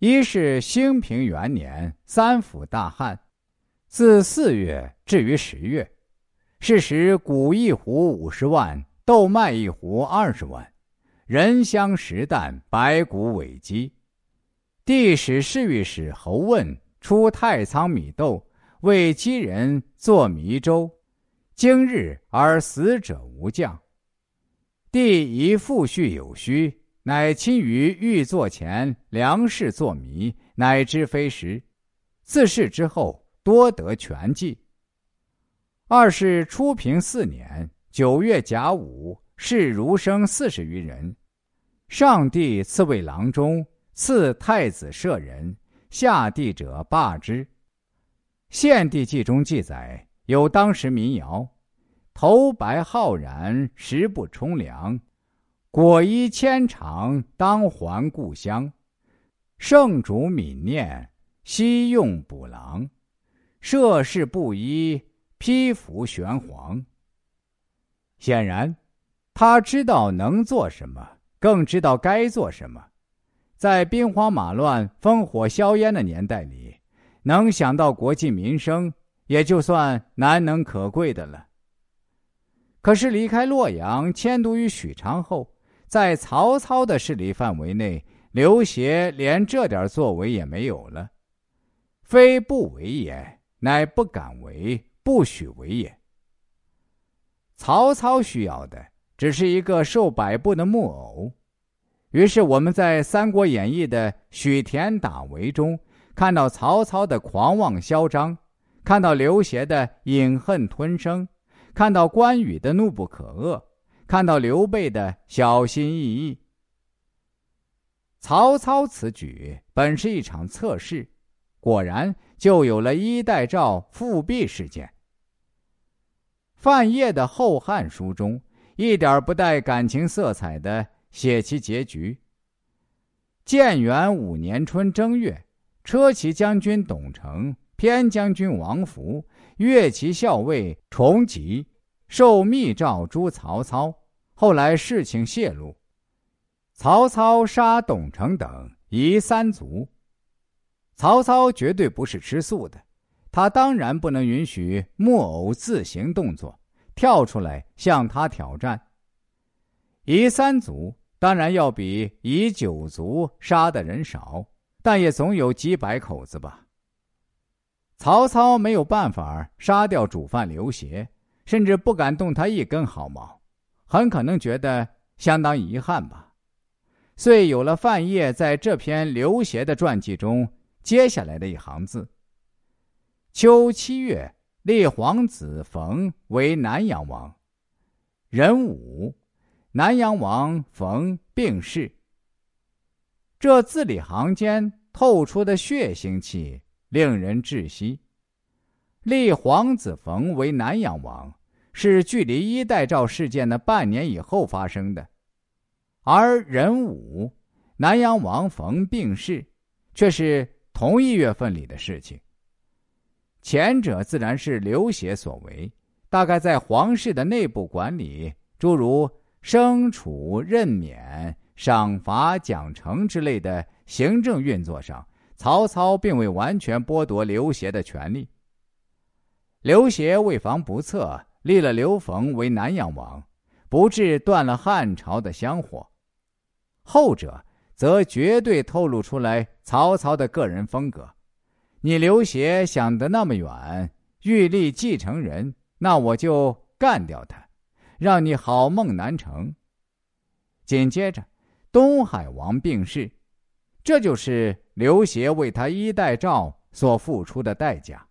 一是兴平元年三府大旱，自四月至于十月，是时谷一斛五十万，豆麦一斛二十万，人香食啖，白骨委积。帝使侍御史侯问出太仓米豆，为饥人作糜粥，经日而死者无降。帝疑父序有虚。乃亲于御座前粮食作谜，乃知非实。自是之后，多得全记。二是初平四年九月甲午，是儒生四十余人。上帝赐为郎中，赐太子舍人，下地者罢之。献帝纪中记载有当时民谣：头白浩然，食不充粮。果衣千长，当还故乡。圣主悯念，惜用补郎。涉世布衣，披服玄黄。显然，他知道能做什么，更知道该做什么。在兵荒马乱、烽火硝烟的年代里，能想到国计民生，也就算难能可贵的了。可是离开洛阳，迁都于许昌后，在曹操的势力范围内，刘协连这点作为也没有了。非不为也，乃不敢为，不许为也。曹操需要的只是一个受摆布的木偶。于是我们在《三国演义》的许田打围中，看到曹操的狂妄嚣张，看到刘协的隐恨吞声，看到关羽的怒不可遏。看到刘备的小心翼翼，曹操此举本是一场测试，果然就有了衣带诏复辟事件。范晔的《后汉书》中一点不带感情色彩的写其结局：建元五年春正月，车骑将军董承、偏将军王福、乐骑校尉崇吉。受密诏诛曹操，后来事情泄露，曹操杀董承等夷三族。曹操绝对不是吃素的，他当然不能允许木偶自行动作，跳出来向他挑战。夷三族当然要比夷九族杀的人少，但也总有几百口子吧。曹操没有办法杀掉主犯刘协。甚至不敢动他一根毫毛，很可能觉得相当遗憾吧，遂有了范晔在这篇刘协的传记中接下来的一行字：“秋七月，立皇子冯为南阳王。壬午，南阳王冯病逝。”这字里行间透出的血腥气令人窒息。立皇子冯为南阳王。是距离衣带诏事件的半年以后发生的，而壬午，南阳王冯病逝，却是同一月份里的事情。前者自然是刘协所为，大概在皇室的内部管理，诸如升储、任免、赏罚、奖惩之类的行政运作上，曹操并未完全剥夺刘协的权利。刘协为防不测。立了刘冯为南阳王，不致断了汉朝的香火；后者则绝对透露出来曹操的个人风格。你刘协想得那么远，欲立继承人，那我就干掉他，让你好梦难成。紧接着，东海王病逝，这就是刘协为他衣带诏所付出的代价。